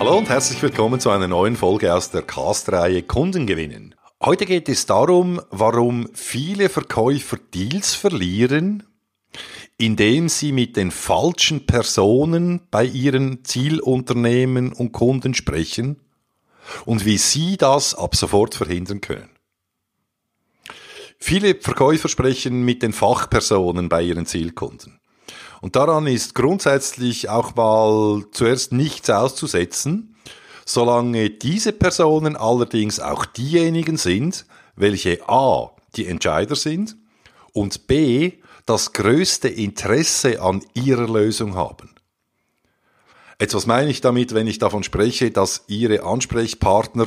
Hallo und herzlich willkommen zu einer neuen Folge aus der Cast-Reihe Kunden gewinnen. Heute geht es darum, warum viele Verkäufer Deals verlieren, indem sie mit den falschen Personen bei ihren Zielunternehmen und Kunden sprechen und wie sie das ab sofort verhindern können. Viele Verkäufer sprechen mit den Fachpersonen bei ihren Zielkunden. Und daran ist grundsätzlich auch mal zuerst nichts auszusetzen, solange diese Personen allerdings auch diejenigen sind, welche A, die Entscheider sind und B, das größte Interesse an ihrer Lösung haben. Etwas meine ich damit, wenn ich davon spreche, dass Ihre Ansprechpartner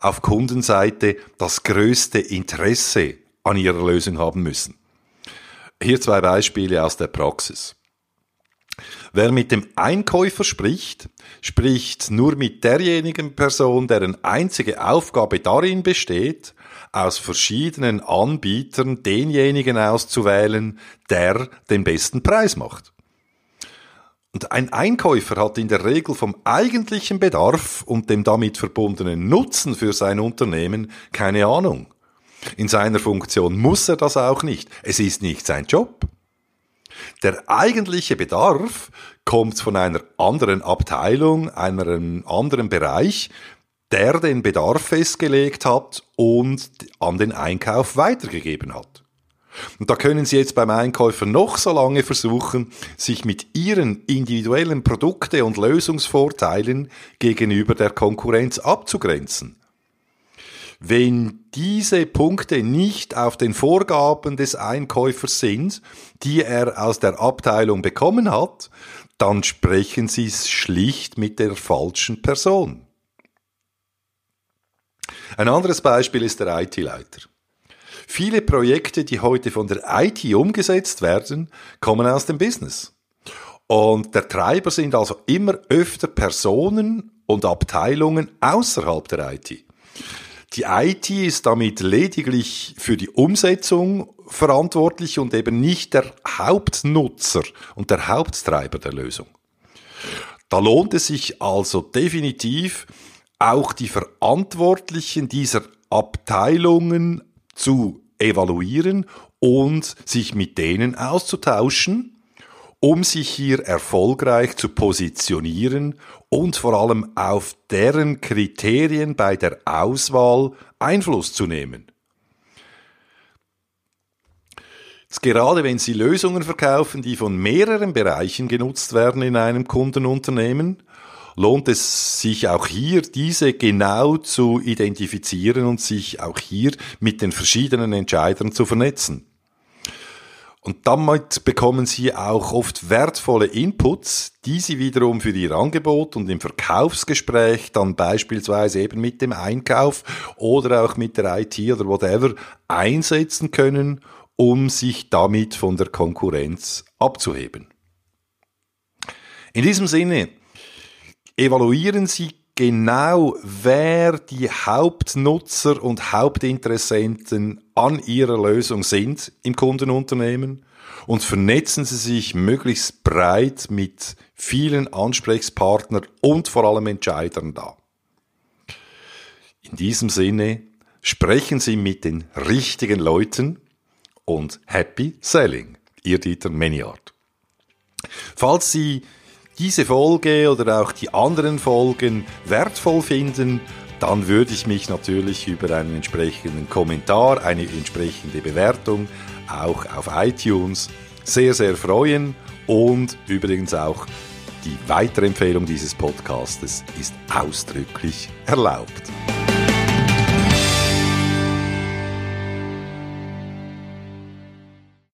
auf Kundenseite das größte Interesse an Ihrer Lösung haben müssen. Hier zwei Beispiele aus der Praxis. Wer mit dem Einkäufer spricht, spricht nur mit derjenigen Person, deren einzige Aufgabe darin besteht, aus verschiedenen Anbietern denjenigen auszuwählen, der den besten Preis macht. Und ein Einkäufer hat in der Regel vom eigentlichen Bedarf und dem damit verbundenen Nutzen für sein Unternehmen keine Ahnung. In seiner Funktion muss er das auch nicht. Es ist nicht sein Job. Der eigentliche Bedarf kommt von einer anderen Abteilung, einem anderen Bereich, der den Bedarf festgelegt hat und an den Einkauf weitergegeben hat. Und da können Sie jetzt beim Einkäufer noch so lange versuchen, sich mit Ihren individuellen Produkte- und Lösungsvorteilen gegenüber der Konkurrenz abzugrenzen. Wenn diese Punkte nicht auf den Vorgaben des Einkäufers sind, die er aus der Abteilung bekommen hat, dann sprechen Sie schlicht mit der falschen Person. Ein anderes Beispiel ist der IT-Leiter. Viele Projekte, die heute von der IT umgesetzt werden, kommen aus dem Business. Und der Treiber sind also immer öfter Personen und Abteilungen außerhalb der IT. Die IT ist damit lediglich für die Umsetzung verantwortlich und eben nicht der Hauptnutzer und der Haupttreiber der Lösung. Da lohnt es sich also definitiv, auch die Verantwortlichen dieser Abteilungen zu evaluieren und sich mit denen auszutauschen um sich hier erfolgreich zu positionieren und vor allem auf deren Kriterien bei der Auswahl Einfluss zu nehmen. Gerade wenn Sie Lösungen verkaufen, die von mehreren Bereichen genutzt werden in einem Kundenunternehmen, lohnt es sich auch hier, diese genau zu identifizieren und sich auch hier mit den verschiedenen Entscheidern zu vernetzen. Und damit bekommen Sie auch oft wertvolle Inputs, die Sie wiederum für Ihr Angebot und im Verkaufsgespräch dann beispielsweise eben mit dem Einkauf oder auch mit der IT oder whatever einsetzen können, um sich damit von der Konkurrenz abzuheben. In diesem Sinne, evaluieren Sie genau, wer die Hauptnutzer und Hauptinteressenten an ihrer Lösung sind im Kundenunternehmen und vernetzen Sie sich möglichst breit mit vielen Ansprechpartnern und vor allem Entscheidern da. In diesem Sinne sprechen Sie mit den richtigen Leuten und Happy Selling. Ihr Dieter Meniart. Falls Sie diese Folge oder auch die anderen Folgen wertvoll finden, dann würde ich mich natürlich über einen entsprechenden Kommentar, eine entsprechende Bewertung auch auf iTunes sehr, sehr freuen und übrigens auch die Weiterempfehlung dieses Podcastes ist ausdrücklich erlaubt.